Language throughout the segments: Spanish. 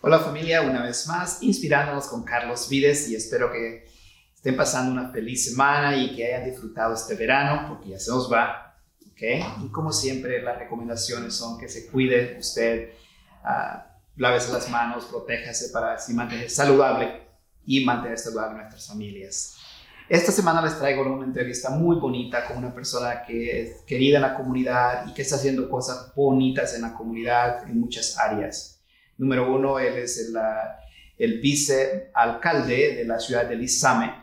Hola familia, una vez más, inspirándonos con Carlos Vides y espero que estén pasando una feliz semana y que hayan disfrutado este verano porque ya se nos va. ¿okay? Y como siempre, las recomendaciones son que se cuide usted, uh, lávese las manos, protéjase para así mantenerse saludable y mantener saludable a nuestras familias. Esta semana les traigo una entrevista muy bonita con una persona que es querida en la comunidad y que está haciendo cosas bonitas en la comunidad en muchas áreas. Número uno, él es el, el vicealcalde de la ciudad de Lizame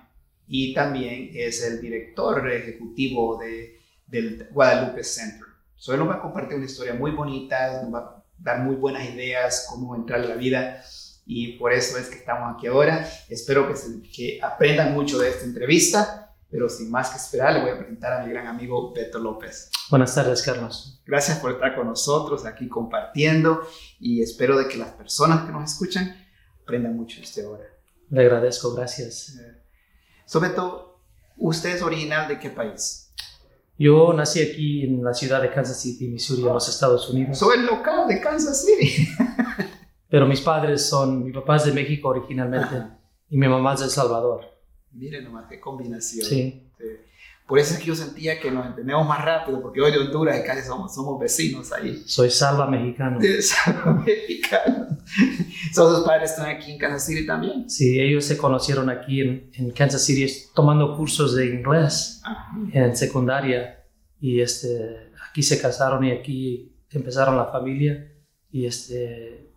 y también es el director ejecutivo de, del Guadalupe Center. So, él nos va a compartir una historia muy bonita, nos va a dar muy buenas ideas, cómo entrar en la vida y por eso es que estamos aquí ahora. Espero que, que aprendan mucho de esta entrevista, pero sin más que esperar, le voy a presentar a mi gran amigo Beto López. Buenas tardes, Carlos. Gracias por estar con nosotros aquí compartiendo y espero de que las personas que nos escuchan aprendan mucho de este ahora. Le agradezco, gracias. Eh, sobre todo, ¿usted es original de qué país? Yo nací aquí en la ciudad de Kansas City, Missouri, en los Estados Unidos. Soy el local de Kansas City. Pero mis padres son, mi papá es de México originalmente y mi mamá es de El Salvador. Miren nomás, qué combinación. Sí. sí. Por eso es que yo sentía que nos entendemos más rápido, porque hoy de Honduras y casi somos, somos vecinos ahí. Soy salva mexicano. Salva mexicano. ¿Sus padres están aquí en Kansas City también? Sí, ellos se conocieron aquí en, en Kansas City tomando cursos de inglés Ajá. en secundaria. Y este, aquí se casaron y aquí empezaron la familia. Y este,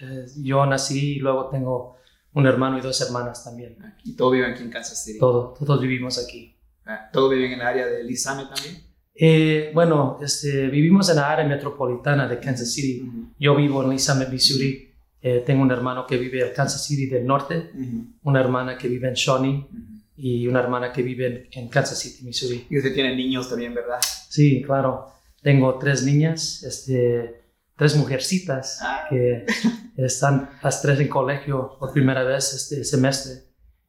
eh, yo nací y luego tengo un hermano y dos hermanas también. ¿Y todos viven aquí en Kansas City? Todo, todos vivimos aquí. Ah, ¿Todos viven en el área de Lizame también? Eh, bueno, este, vivimos en la área metropolitana de Kansas City. Uh -huh. Yo vivo en Lizame, Missouri. Eh, tengo un hermano que vive en Kansas City del norte, uh -huh. una hermana que vive en Shawnee uh -huh. y una hermana que vive en, en, Kansas City, Missouri. Y usted tiene niños también, ¿verdad? Sí, claro. Tengo tres niñas, este, tres mujercitas que están las tres en colegio por primera vez este semestre.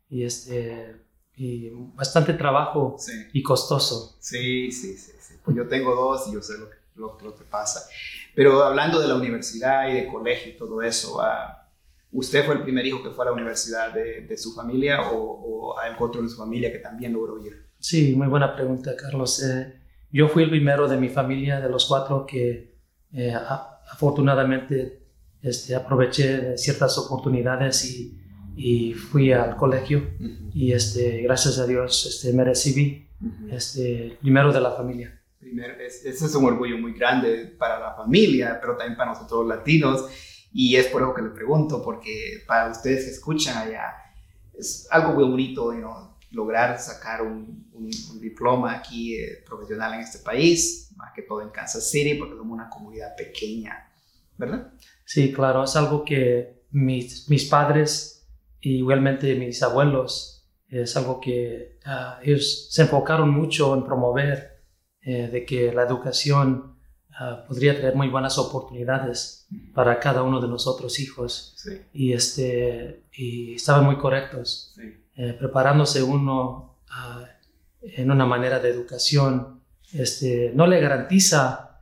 Y este y bastante trabajo Sí. y costoso. Sí, sí, sí, sí. Pues yo tengo dos y yo sé lo que, lo, lo que pasa. Pero hablando de la universidad y de colegio y todo eso, ah, ¿usted fue el primer hijo que fue a la universidad de, de su familia o, o hay otro de su familia que también logró ir? Sí, muy buena pregunta, Carlos. Eh, yo fui el primero de mi familia, de los cuatro, que eh, a- afortunadamente este, aproveché ciertas oportunidades y, y fui al colegio. Ujú, Y este, gracias a Dios este, me recibí ujú. este, primero de la familia. Primero, es- ese es un orgullo muy grande para la familia, pero también para nosotros los latinos. Y es por eso que le pregunto, porque para ustedes que escuchan allá, es algo muy bonito you know, lograr sacar un, un- un diploma aquí eh, profesional en este país, más que todo en Kansas City, porque somos una comunidad pequeña, ¿verdad? Sí, claro, es algo que mis, mis padres y igualmente mis abuelos, es algo que ah, ellos se enfocaron mucho en promover, eh, de que la educación ah, podría traer muy buenas oportunidades para cada uno de nosotros hijos. Sí, Y, este, y estaban muy correctos, sí. Eh, preparándose uno ah, en una manera de educación, este, no le garantiza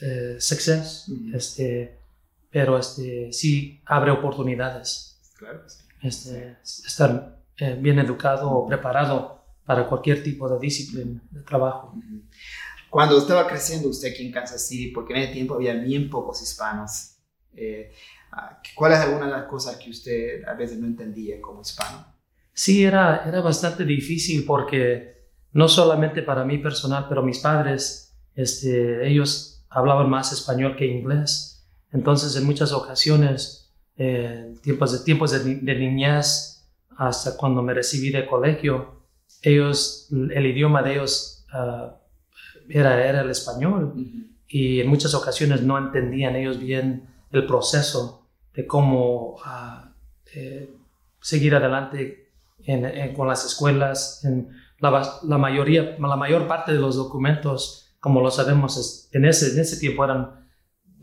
eh, success, este, pero este, sí abre oportunidades. Claro que sí. Este, estar eh, bien educado o preparado para cualquier tipo de disciplina de trabajo. Cuando estaba creciendo usted aquí en Kansas City, porque en ese tiempo había bien pocos hispanos, eh, ah, ¿cuáles algunas de las cosas que usted a veces no entendía como hispano? Sí, era, era bastante difícil porque no solamente para mí personal, pero mis padres, este, ellos hablaban más español que inglés. Entonces, en muchas ocasiones, eh, tiempos de, tiempos de, de niñez, hasta cuando me recibí de colegio, ellos, el idioma de ellos ah, era, era el español y en muchas ocasiones no entendían ellos bien el proceso de cómo ah, eh, seguir adelante en- en- con las escuelas. En la, la mayoría, la mayor parte de los documentos, como lo sabemos, es- en, ese, en ese tiempo eran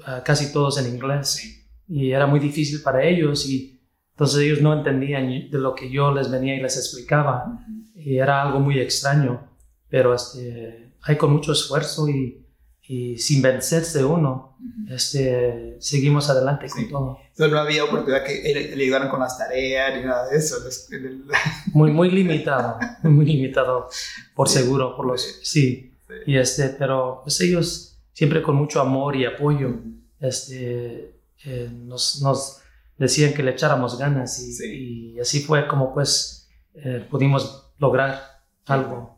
ah, casi todos en inglés Sí. y era muy difícil para ellos y entonces ellos no entendían de lo que yo les venía y les explicaba y era algo muy extraño, pero este, hay con mucho esfuerzo y, y sin vencerse uno, este, seguimos adelante con todo. Entonces no había oportunidad que le, ayudaran con las tareas ni nada de eso. Muy, muy limitado, muy limitado, por seguro, por los, sí. Y este, pero pues ellos siempre con mucho amor y apoyo, este, eh, nos, nos, decían que le echáramos ganas y, y así fue como pues eh, pudimos lograr algo.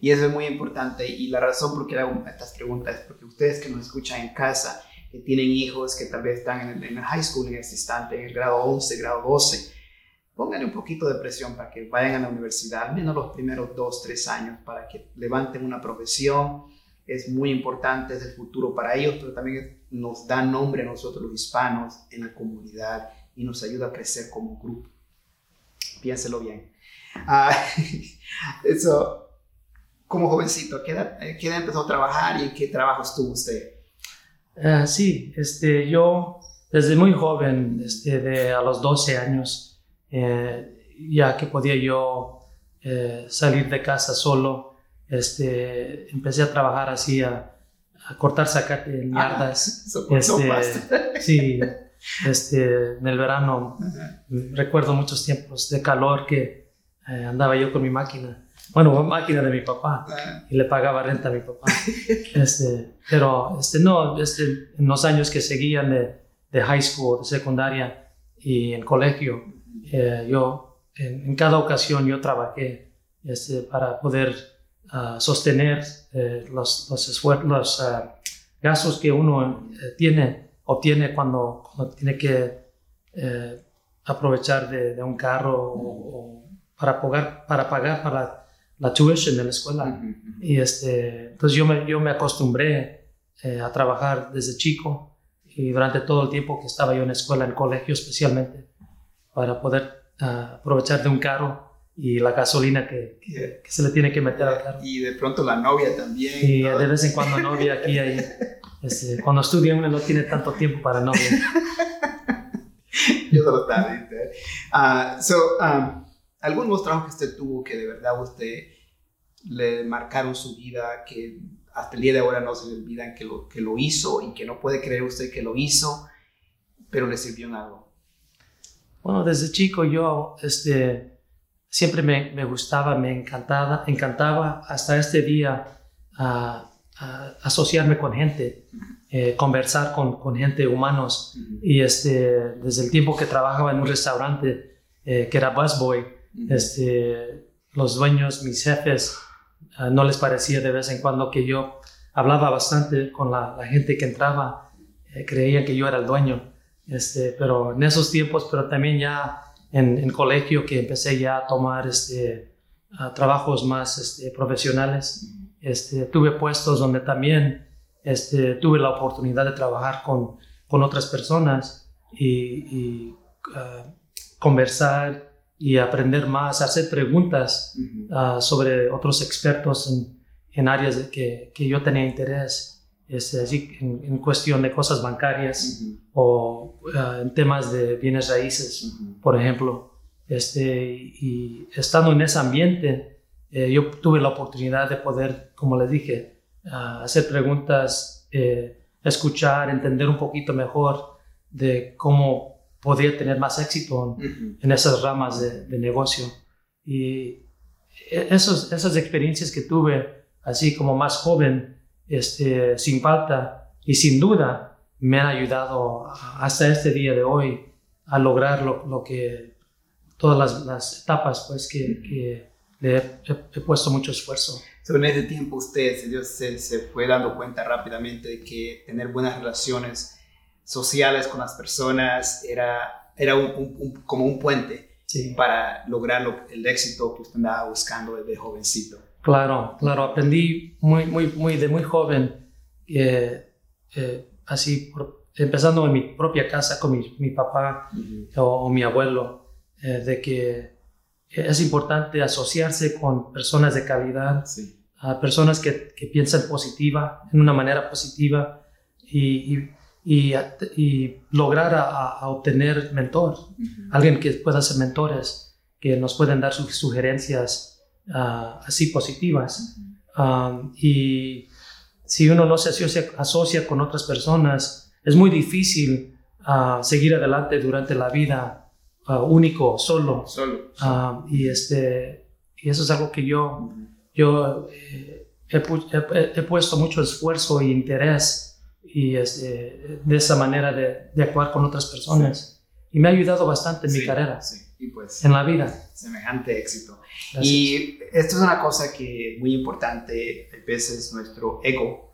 Y eso es muy importante y la razón por qué hago estas preguntas es porque ustedes que nos escuchan en casa, que tienen hijos que tal vez están en el, high school en este instante, en el grado 11, grado 12, pónganle un poquito de presión para que vayan a la universidad, al menos los primeros dos, tres años, para que levanten una profesión. Es muy importante, es el futuro para ellos, pero también nos da nombre a nosotros los hispanos en la comunidad y nos ayuda a crecer como grupo. Piénselo bien. Ah, eso, como jovencito, ¿qué edad, ¿qué empezó a trabajar y en qué trabajo estuvo usted? Uh, sí, este, yo desde muy joven, este, de a los 12 años, eh, ya que podía yo eh, salir de casa solo, este, empecé a trabajar así, a, cortar zacate en ah, yardas. este, sí, este, en el verano recuerdo muchos tiempos de calor que andaba yo con mi máquina bueno, máquina de mi papá ah. y le pagaba renta a mi papá. Este, pero este, no, este, en los años que seguían de, de high school, de secundaria y en colegio, eh, yo en, cada ocasión yo trabajé este, para poder uh, sostener eh, los, los, los uh, gastos que uno eh, tiene, obtiene cuando, cuando tiene que aprovechar de, de, un carro o, o para pagar, para pagar para la tuition de la escuela. Y este, entonces yo me, yo me acostumbré eh, a trabajar desde chico y durante todo el tiempo que estaba yo en la escuela, en colegio especialmente, para poder ah, aprovechar de un carro y la gasolina que, que, se le tiene que meter al carro. Y de pronto la novia también. Y de vez en cuando novia aquí ahí. Este, cuando estudia uno no tiene tanto tiempo para novia. yo estaba. Uh, so, um, algunos trabajos que usted tuvo que de verdad usted le marcaron su vida, que hasta el día de ahora no se le olvidan que lo, que lo hizo y que no puede creer usted que lo hizo, pero le sirvió en algo? Bueno, desde chico yo este, siempre me, me gustaba, me encantaba, encantaba hasta este día a, asociarme con gente, eh, conversar con, con, gente, humanos. Y este, desde el tiempo que trabajaba en un restaurante eh, que era busboy, este, los dueños, mis jefes, ah, no les parecía de vez en cuando que yo hablaba bastante con la, gente que entraba, eh, creían que yo era el dueño. Este, pero en esos tiempos, pero también ya en, en colegio que empecé ya a tomar este, trabajos más este, profesionales, este, tuve puestos donde también este, tuve la oportunidad de trabajar con, con otras personas y, y ah, conversar y aprender más, hacer preguntas ah, sobre otros expertos en, en áreas de que, que, yo tenía interés, este, así, en, cuestión de cosas bancarias o ah, en temas de bienes raíces, por ejemplo. Este, y estando en ese ambiente, eh, yo tuve la oportunidad de poder, como les dije, ah, hacer preguntas, eh, escuchar, entender un poquito mejor de cómo podría tener más éxito en, esas ramas de, negocio. Y e, esos, esas experiencias que tuve, así como más joven, este, sin falta y sin duda, me han ayudado hasta este día de hoy a lograr lo, lo que todas las, etapas pues que, que le he, puesto mucho esfuerzo. en ese tiempo usted se, se, fue dando cuenta rápidamente de que tener buenas relaciones sociales con las personas, era, era un, como un puente para lograr el éxito que usted andaba buscando desde jovencito. Claro, claro, aprendí muy, muy, muy de muy joven, eh, así, empezando en mi propia casa con mi, papá o, mi abuelo, eh, de que es importante asociarse con personas de calidad, a personas que, que, piensan positiva, en una manera positiva y y, y lograr a, obtener mentor, alguien que pueda ser mentores, que nos pueden dar sus sugerencias ah, así positivas. y si uno no se asocia, asocia con otras personas, es muy difícil ah, seguir adelante durante la vida ah, único, solo. Solo. Ah, y, este, y eso es algo que yo, yo eh, he, he, puesto mucho esfuerzo e interés y este, de esa manera de, de, actuar con otras personas. Y me ha ayudado bastante en mi carrera. Sí. Y pues, en la vida. Semejante éxito. Y esto es una cosa que muy importante, a veces nuestro ego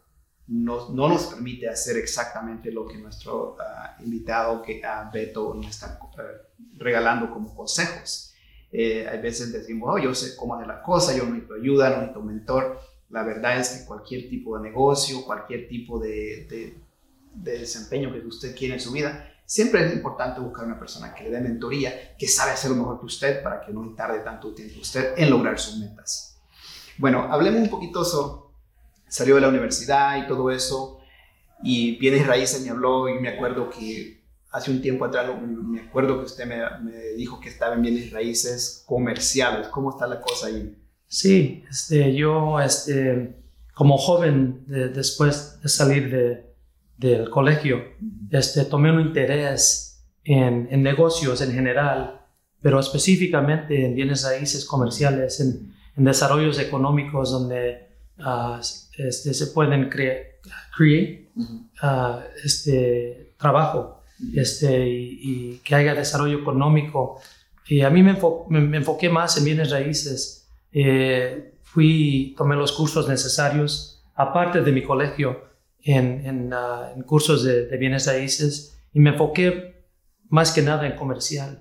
no, no nos permite hacer exactamente lo que nuestro ah, invitado, que a Beto, nos está eh, regalando como consejos. Eh, a veces decimos, oh, yo sé cómo hacer la cosa, yo necesito ayuda, no necesito mentor. La verdad es que cualquier tipo de negocio, cualquier tipo de, de, de desempeño que usted quiere en su vida, siempre es importante buscar una persona que le dé mentoría, que sabe hacer lo mejor que usted para que no le tarde tanto tiempo usted en lograr sus metas. Bueno, hablemos un poquito sobre, salió de la universidad y todo eso, y bienes raíces me habló y me acuerdo que hace un tiempo atrás, me acuerdo que usted me, me dijo que estaba en bienes raíces comerciales. ¿Cómo está la cosa ahí? Sí, este, yo este, como joven, después de salir de, del colegio, este, tomé un interés en, en, negocios en general, pero específicamente en bienes raíces comerciales, en, en desarrollos económicos donde uh, este, se pueden crear uh, este, trabajo este, y, y, que haya desarrollo económico. Y a mí me, me, enfoqué más en bienes raíces. Eh, fui, tomé los cursos necesarios, aparte de mi colegio, en, ah, en, cursos de, de, bienes raíces y me enfoqué más que nada en comercial.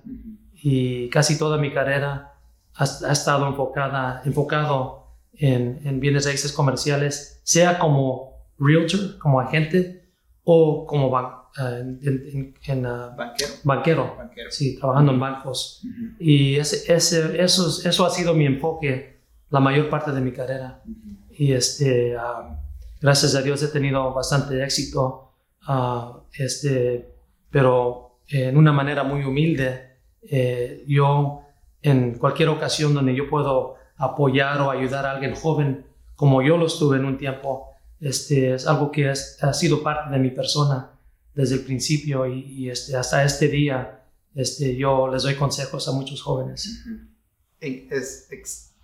Y casi toda mi carrera ha, ha estado enfocada, enfocado en, en, bienes raíces comerciales, sea como realtor, como agente, o como ban, uh, en, en uh, banquero. banquero. banquero. Sí, trabajando en bancos. Y ese, ese, eso, eso ha sido mi enfoque la mayor parte de mi carrera. Y este... Uh, gracias a Dios he tenido bastante éxito, uh, este, pero en una manera muy humilde. Eh, yo, en cualquier ocasión donde yo puedo apoyar o ayudar a alguien joven, como yo lo estuve en un tiempo, este, es algo que es, ha sido parte de mi persona desde el principio y, y este, hasta este día este, yo les doy consejos a muchos jóvenes. Es ex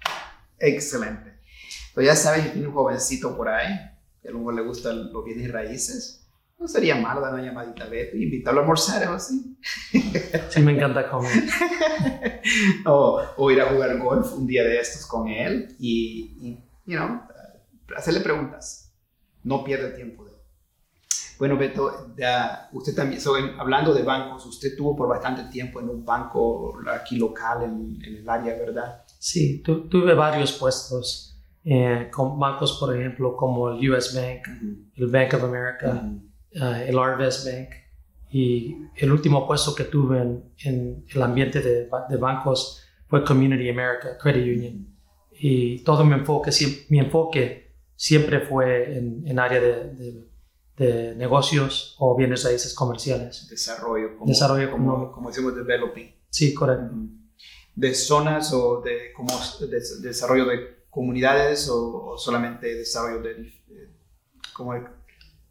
excelente. Pero ya sabes que tiene un jovencito por ahí que a lo mejor le gustan los bienes y raíces, no sería malo dar una llamadita a Beto y invitarlo a almorzar o así. Sí, me encanta comer. o, o, ir a jugar golf un día de estos con él y, y you know, hacerle preguntas. No pierde tiempo. Bueno, Beto, ya, usted también, so, hablando de bancos, usted tuvo por bastante tiempo en un banco aquí local en, en el área, ¿verdad? Sí, tu, tuve varios puestos eh, con bancos, por ejemplo, como el US Bank, el Bank of America, uh, el Arvest Bank. Y el último puesto que tuve en, en el ambiente de, de, bancos fue Community America, Credit Union. Y todo mi enfoque, mi enfoque siempre fue en, en área de, de, negocios o bienes raíces comerciales. Desarrollo. Como, Desarrollo como, como, decimos, developing. Sí, correcto. De zonas o de, como de desarrollo de comunidades o, solamente desarrollo de, como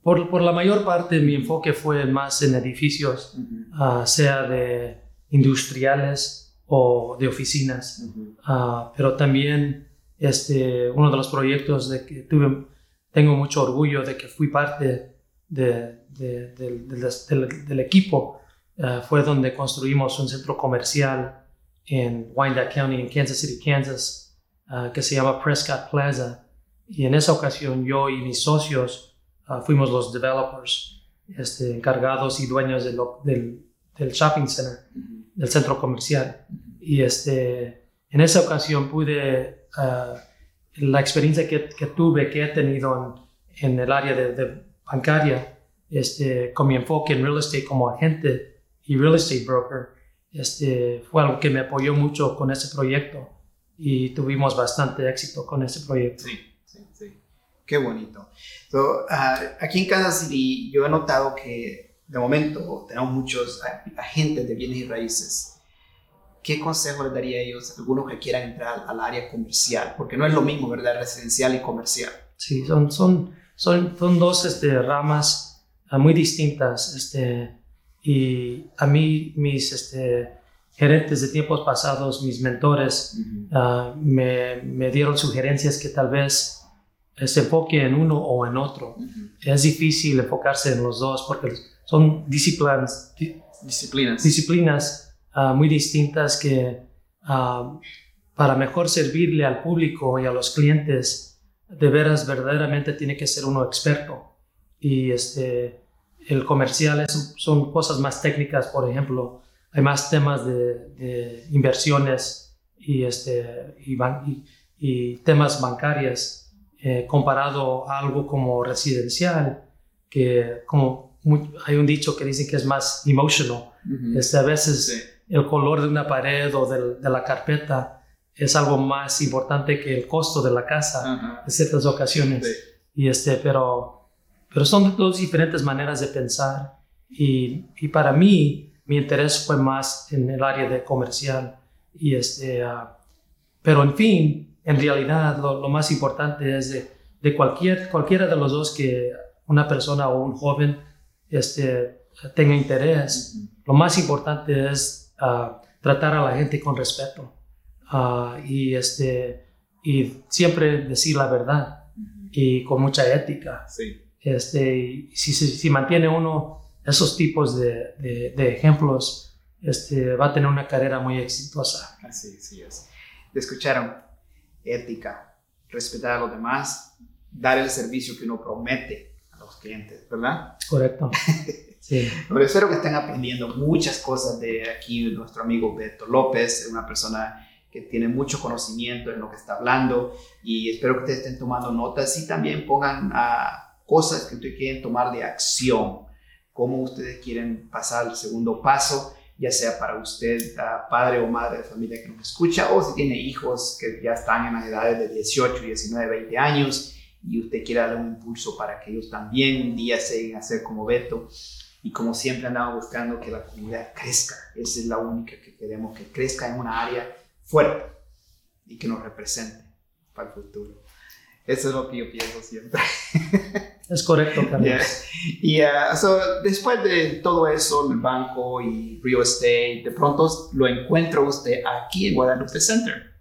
por, por, la mayor parte mi enfoque fue más en edificios, uh, sea de industriales o de oficinas, uh -huh. uh, pero también este, uno de los proyectos de que tuve, tengo mucho orgullo de que fui parte de, de, de, del, del equipo, ah, fue donde construimos un centro comercial en Wyandotte County, en Kansas City, Kansas, uh, que se llama Prescott Plaza. Y en esa ocasión yo y mis socios uh, fuimos los developers, este, encargados y dueños de lo, del, del, shopping center, uh del centro comercial. Y este, en esa ocasión pude, la experiencia que, que, tuve, que he tenido en, en el área de, de bancaria, este, con mi enfoque en real estate como agente y real estate broker, este, fue algo que me apoyó mucho con ese proyecto y tuvimos bastante éxito con ese proyecto. Sí, sí, sí. Qué bonito. So, uh, aquí en Kansas City yo he notado que de momento tenemos muchos agentes de bienes y raíces. ¿Qué consejo les daría a ellos, a algunos que quieran entrar al área comercial? Porque no es lo mismo, ¿verdad? Residencial y comercial. Sí, son, son, son, son dos este, ramas ah, muy distintas. Este, y a mí, mis este, gerentes de tiempos pasados, mis mentores, ah, me, me, dieron sugerencias que tal vez se enfoque en uno o en otro. Es difícil enfocarse en los dos porque son disciplinas, disciplinas. disciplinas uh, muy distintas que uh, para mejor servirle al público y a los clientes, de veras verdaderamente tiene que ser uno experto. Y este, el comercial es, son cosas más técnicas, por ejemplo, hay más temas de, de inversiones y, este, y, y, y temas bancarios eh, comparado a algo como residencial, que como hay un dicho que dice que es más emotional. este, a veces el color de una pared o de, la carpeta es algo más importante que el costo de la casa en ciertas ocasiones. Y este, pero, pero son dos diferentes maneras de pensar. Y, y, para mí, mi interés fue más en el área de comercial. Y este, ah, pero en fin, en realidad lo, lo más importante es de, de, cualquier, cualquiera de los dos que una persona o un joven este, tenga interés, lo más importante es uh, tratar a la gente con respeto uh, y, este, y siempre decir la verdad y con mucha ética. Sí. Este, si, si, si, mantiene uno esos tipos de, de, de, ejemplos, este, va a tener una carrera muy exitosa. Así, sí es. Escucharon, ética, respetar a los demás, dar el servicio que uno promete clientes, ¿verdad? Correcto. Sí. espero que estén aprendiendo muchas cosas de aquí nuestro amigo Beto López, una persona que tiene mucho conocimiento en lo que está hablando y espero que ustedes estén tomando notas y también pongan cosas que ustedes quieren tomar de acción, cómo ustedes quieren pasar el segundo paso, ya sea para usted, padre o madre de familia que nos escucha, o si tiene hijos que ya están en las edades de 18, 19, 20 años y usted quiere darle un impulso para que ellos también un día se lleguen a ser como Beto. Y como siempre andamos buscando que la comunidad crezca. Esa es la única que queremos, que crezca en una área fuerte y que nos represente para el futuro. Eso es lo que yo pienso siempre. Es correcto, Carlos. Y uh, después de todo eso, el banco y real estate, de pronto lo encuentra usted aquí en Guadalupe Center.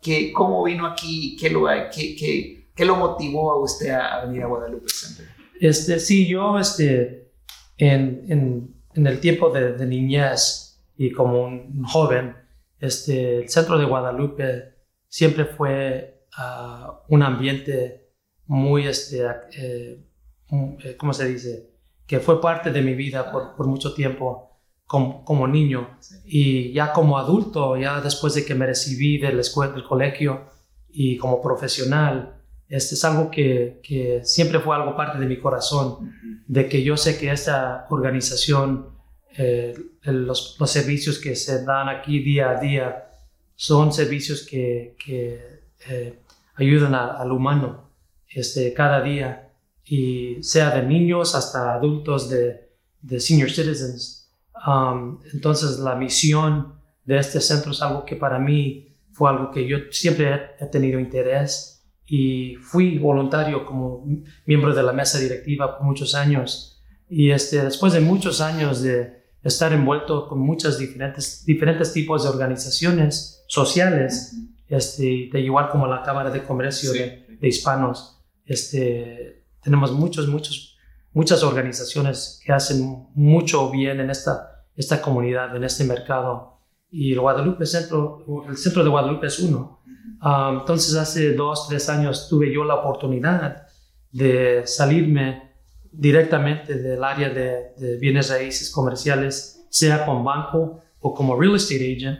¿Qué, ¿Cómo vino aquí? ¿Qué, lo, qué, qué, ¿Qué lo motivó a usted a venir a Guadalupe Center? Este, sí, yo este, en, en, en el tiempo de, de, niñez y como un joven, este, el centro de Guadalupe siempre fue uh, un ambiente muy, este, eh, eh, ¿cómo se dice? Que fue parte de mi vida por, por mucho tiempo. Como, como, niño y ya como adulto, ya después de que me recibí de la escuela, del colegio y como profesional, este es algo que, que, siempre fue algo parte de mi corazón, de que yo sé que esta organización, eh, los, los, servicios que se dan aquí día a día, son servicios que, que eh, ayudan a, al humano este, cada día, y sea de niños hasta adultos, de, de senior citizens. Um, entonces la misión de este centro es algo que para mí fue algo que yo siempre he tenido interés y fui voluntario como miembro de la mesa directiva por muchos años. Y este, después de muchos años de estar envuelto con muchas diferentes, diferentes tipos de organizaciones sociales, este, de igual como la Cámara de Comercio de, de, Hispanos, este, tenemos muchos, muchos, muchas organizaciones que hacen mucho bien en esta, esta comunidad, en este mercado. Y el Guadalupe Centro, el Centro de Guadalupe es uno. Um, entonces hace dos, tres años tuve yo la oportunidad de salirme directamente del área de, de, bienes raíces comerciales, sea con banco o como real estate agent.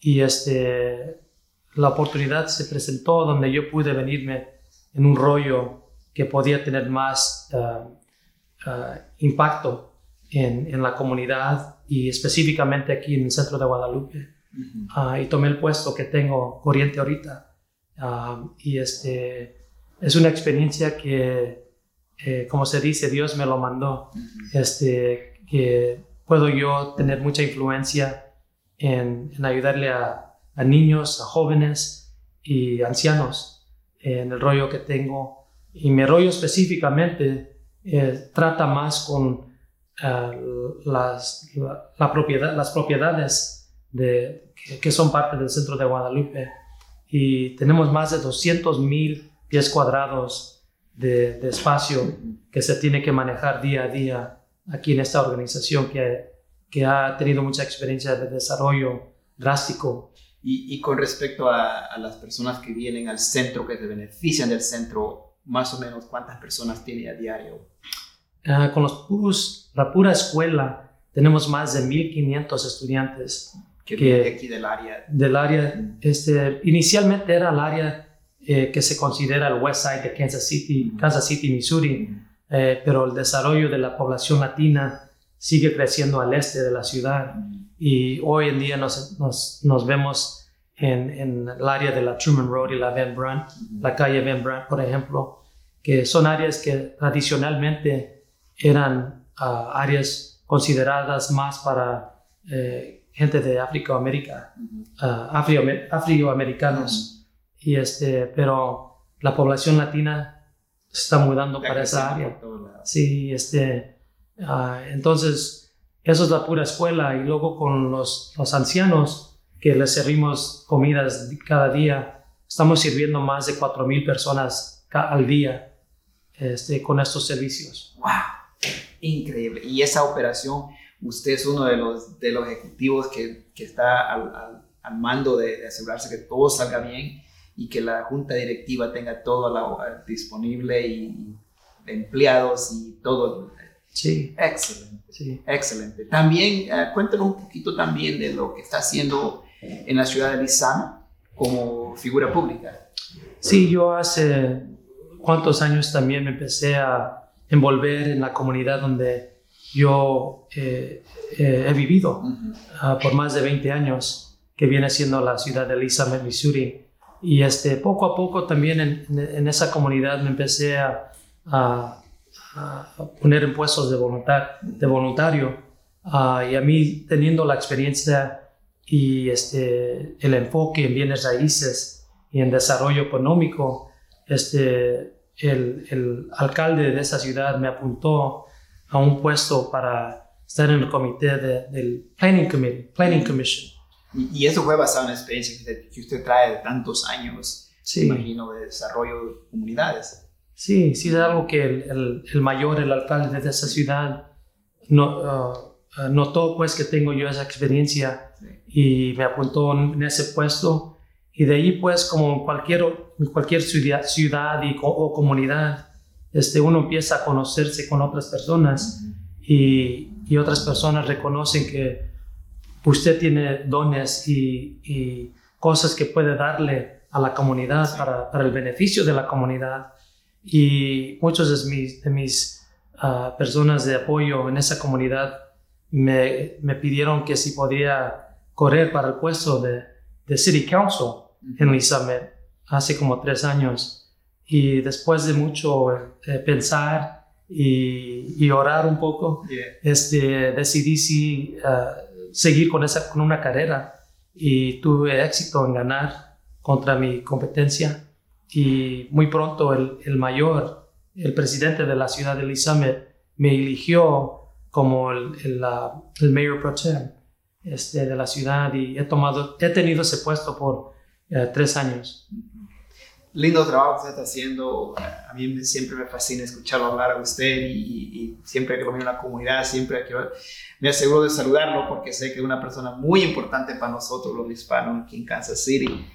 Y este, la oportunidad se presentó donde yo pude venirme en un rollo que podía tener más uh, uh, impacto en, en la comunidad y específicamente aquí en el centro de Guadalupe. Ah, y tomé el puesto que tengo corriente ahorita. Ah, y este, es una experiencia que, eh, como se dice, Dios me lo mandó. este, que puedo yo tener mucha influencia en, en ayudarle a, a, niños, a jóvenes y ancianos en el rollo que tengo Y mi rollo específicamente eh, trata más con eh, las, la, propiedad, las propiedades de, que, son parte del centro de Guadalupe. Y tenemos más de 200 mil pies cuadrados de, de, espacio que se tiene que manejar día a día aquí en esta organización que, que ha tenido mucha experiencia de desarrollo drástico. Y, y con respecto a, a, las personas que vienen al centro, que se benefician del centro, más o menos cuántas personas tiene a diario? Uh, con los puros, la pura escuela tenemos más de 1.500 estudiantes. Que, que aquí del área. Del área, este, inicialmente era el área eh, que se considera el west side de Kansas City, Kansas City, Missouri, eh, pero el desarrollo de la población latina sigue creciendo al este de la ciudad y hoy en día nos, nos, nos vemos en, en, el área de la Truman Road y la Van Brunt, la calle Van Brunt, por ejemplo, que son áreas que tradicionalmente eran uh, áreas consideradas más para eh, gente de África América, uh, afroamericanos, y este, pero la población latina se está mudando para esa área. Sí, este, uh, entonces eso es la pura escuela y luego con los, los ancianos que les servimos comidas cada día, estamos sirviendo más de 4.000 personas al día este, con estos servicios. ¡Wow! Increíble. Y esa operación, usted es uno de los, de los ejecutivos que, que está al, al, al mando de, de, asegurarse que todo salga bien y que la junta directiva tenga todo la, disponible y empleados y todo. Sí. Excelente. Sí. Excelente. También, uh, cuéntanos un poquito también de lo que está haciendo en la ciudad de Lizama como figura pública. Sí, yo hace cuántos años también me empecé a envolver en la comunidad donde yo eh, eh, he vivido uh -huh. uh, por más de 20 años, que viene siendo la ciudad de Lizama, Missouri. Y este, poco a poco también en, en esa comunidad me empecé a, a, a poner en puestos de, voluntar, de voluntario. Uh, y a mí teniendo la experiencia y este, el enfoque en bienes raíces y en desarrollo económico, este, el, el, alcalde de esa ciudad me apuntó a un puesto para estar en el comité de, del Planning, Committee, Planning Commission. Y, y, eso fue basado en la experiencia que usted, que usted trae de tantos años, sí. imagino, de desarrollo de comunidades. Sí, sí, es algo que el, el, el mayor, el alcalde de esa ciudad, no, uh, notó pues que tengo yo esa experiencia sí. y me apuntó en ese puesto y de ahí pues como en cualquier, cualquier ciudad, ciudad y, o comunidad, este, uno empieza a conocerse con otras personas uh -huh. y, y, otras personas reconocen que usted tiene dones y, y cosas que puede darle a la comunidad sí. para, para, el beneficio de la comunidad. Y muchos de mis, de mis uh, personas de apoyo en esa comunidad me, me pidieron que si podía correr para el puesto de, de City Council en hace como tres años. Y después de mucho eh, pensar y, y, orar un poco, yeah. este, decidí sí, uh, seguir con, esa, con una carrera y tuve éxito en ganar contra mi competencia. Y muy pronto el, el mayor, el presidente de la ciudad de Elizabeth, me eligió como el, el, mayor pro tem este, de la ciudad y he, tomado, he tenido ese puesto por uh, tres años. Lindo trabajo que está haciendo. A mí siempre me fascina escucharlo hablar a usted y, siempre que lo veo en la comunidad, siempre que me aseguro de saludarlo porque sé que es una persona muy importante para nosotros los hispanos aquí en Kansas City.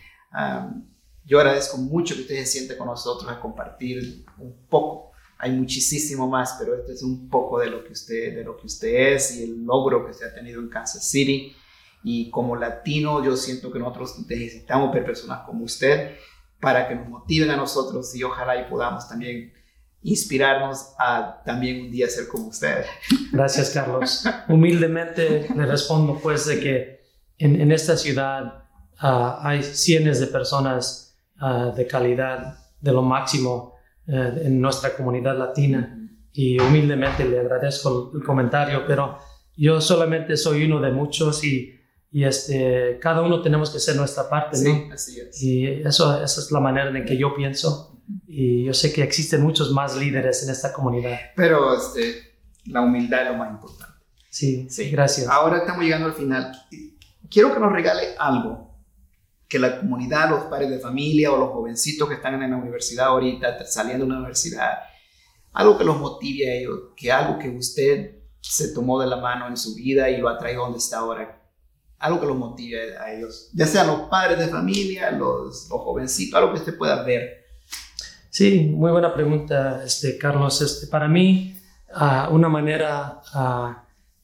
Yo agradezco mucho que usted se siente con nosotros a compartir un poco. Hay muchísimo más, pero este es un poco de lo que usted, de lo que usted es y el logro que usted ha tenido en Kansas City. Y como latino, yo siento que nosotros necesitamos ver personas como usted para que nos motiven a nosotros y ojalá y podamos también inspirarnos a también un día ser como usted. Gracias, Carlos. Humildemente le respondo pues de que en, en esta ciudad uh, hay cientos de personas uh, de calidad, de lo máximo uh, en nuestra comunidad latina y humildemente le agradezco el comentario, pero yo solamente soy uno de muchos y y este, cada uno tenemos que hacer nuestra parte, sí, ¿no? Así es. Y eso, esa es la manera en que yo pienso. y yo sé que existen muchos más líderes en esta comunidad. Pero este, la humildad es lo más importante. Sí, sí, gracias. Ahora estamos llegando al final. Quiero que nos regale algo que la comunidad, los padres de familia o los jovencitos que están en la universidad ahorita, saliendo de una universidad, algo que los motive a ellos, que algo que usted se tomó de la mano en su vida y lo ha traído donde está ahora, algo que los motive a ellos, ya sean los padres de familia, los, los jovencitos, algo que usted pueda ver. Sí, muy buena pregunta, este, Carlos. Este, para mí, uh, una manera uh,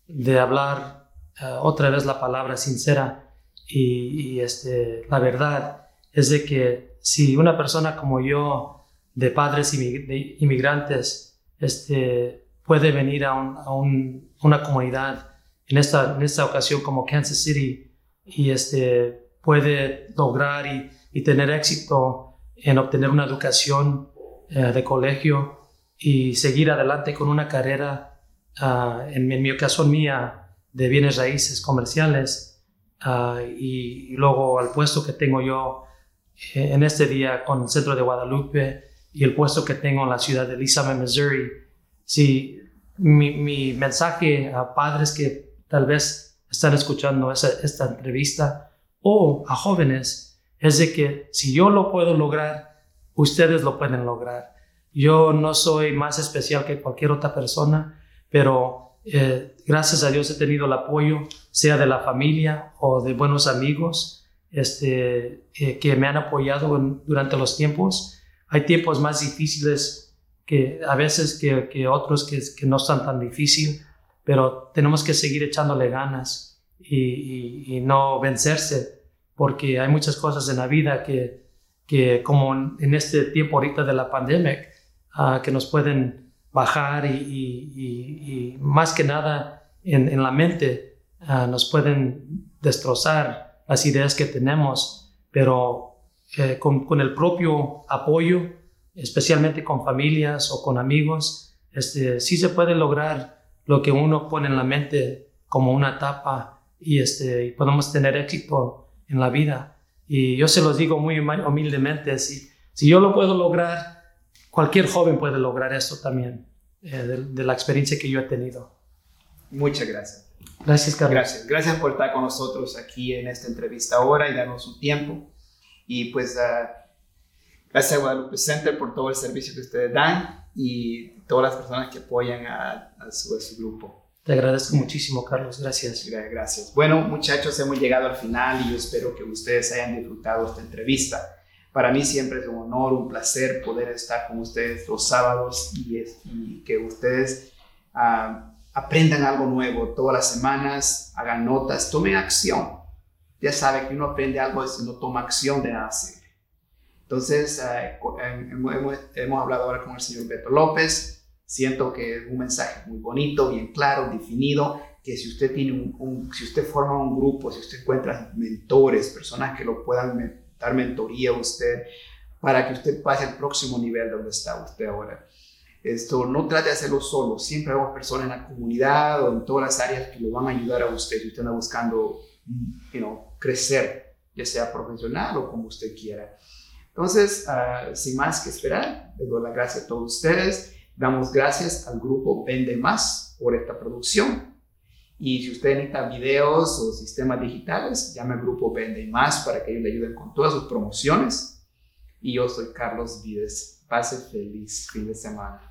de hablar uh, otra vez la palabra sincera y, y, este, la verdad es de que si una persona como yo, de padres de inmigrantes, este, puede venir a, un, a un, una comunidad en esta, en esta ocasión como Kansas City y este, puede lograr y, y tener éxito en obtener una educación uh, de colegio y seguir adelante con una carrera, uh, en, en, mi ocasión mía, de bienes raíces comerciales uh, y, y, luego al puesto que tengo yo eh, en este día con el centro de Guadalupe y el puesto que tengo en la ciudad de Elizabeth, Missouri. Si mi, mi mensaje a padres que tal vez están escuchando esa, esta entrevista o a jóvenes es de que si yo lo puedo lograr, ustedes lo pueden lograr. Yo no soy más especial que cualquier otra persona, pero eh, gracias a Dios he tenido el apoyo, sea de la familia o de buenos amigos, este, eh, que me han apoyado durante los tiempos. Hay tiempos más difíciles que a veces que, otros que, que, no están tan difíciles, pero tenemos que seguir echándole ganas y, y, y, no vencerse, porque hay muchas cosas en la vida que, que como en este tiempo ahorita de la pandemia, uh, que nos pueden bajar y, y más que nada en, en la mente uh, nos pueden destrozar las ideas que tenemos, pero eh, con, con el propio apoyo, especialmente con familias o con amigos, este, sí se puede lograr lo que uno pone en la mente como una etapa y, este, podemos tener éxito en la vida. Y yo se los digo muy humildemente, si, si yo lo puedo lograr, cualquier joven puede lograr esto también, eh, de, de, la experiencia que yo he tenido. Muchas gracias. Gracias, Carlos. Gracias. Gracias por estar con nosotros aquí en esta entrevista ahora y darnos su tiempo. Y pues uh, gracias a Guadalupe Center por todo el servicio que ustedes dan y todas las personas que apoyan a, a, su, a su, grupo. Te agradezco muchísimo, Carlos. Gracias. Gracias. Bueno, muchachos, hemos llegado al final y yo espero que ustedes hayan disfrutado esta entrevista. Para mí siempre es un honor, un placer poder estar con ustedes los sábados y, es, y que ustedes uh, aprendan algo nuevo todas las semanas, hagan notas, tomen acción. Ya sabe que uno aprende algo si no toma acción de nada. Entonces, uh, hemos, hemos hablado ahora con el señor Beto López. Siento que es un mensaje muy bonito, bien claro, definido, que si usted tiene un, un, si usted forma un grupo, si usted encuentra mentores, personas que lo puedan dar mentoría a usted, para que usted pase al próximo nivel donde está usted ahora. Esto no trate de hacerlo solo, siempre hay personas en la comunidad o en todas las áreas que lo van a ayudar a usted si usted anda buscando you know, crecer, ya sea profesional o como usted quiera. Entonces, uh, sin más que esperar, les doy las gracias a todos ustedes. Damos gracias al grupo Vende Más por esta producción. Y si usted necesita videos o sistemas digitales, llame al grupo Vende Más para que ellos le ayuden con todas sus promociones. Y yo soy Carlos Vides. Pase feliz fin de semana.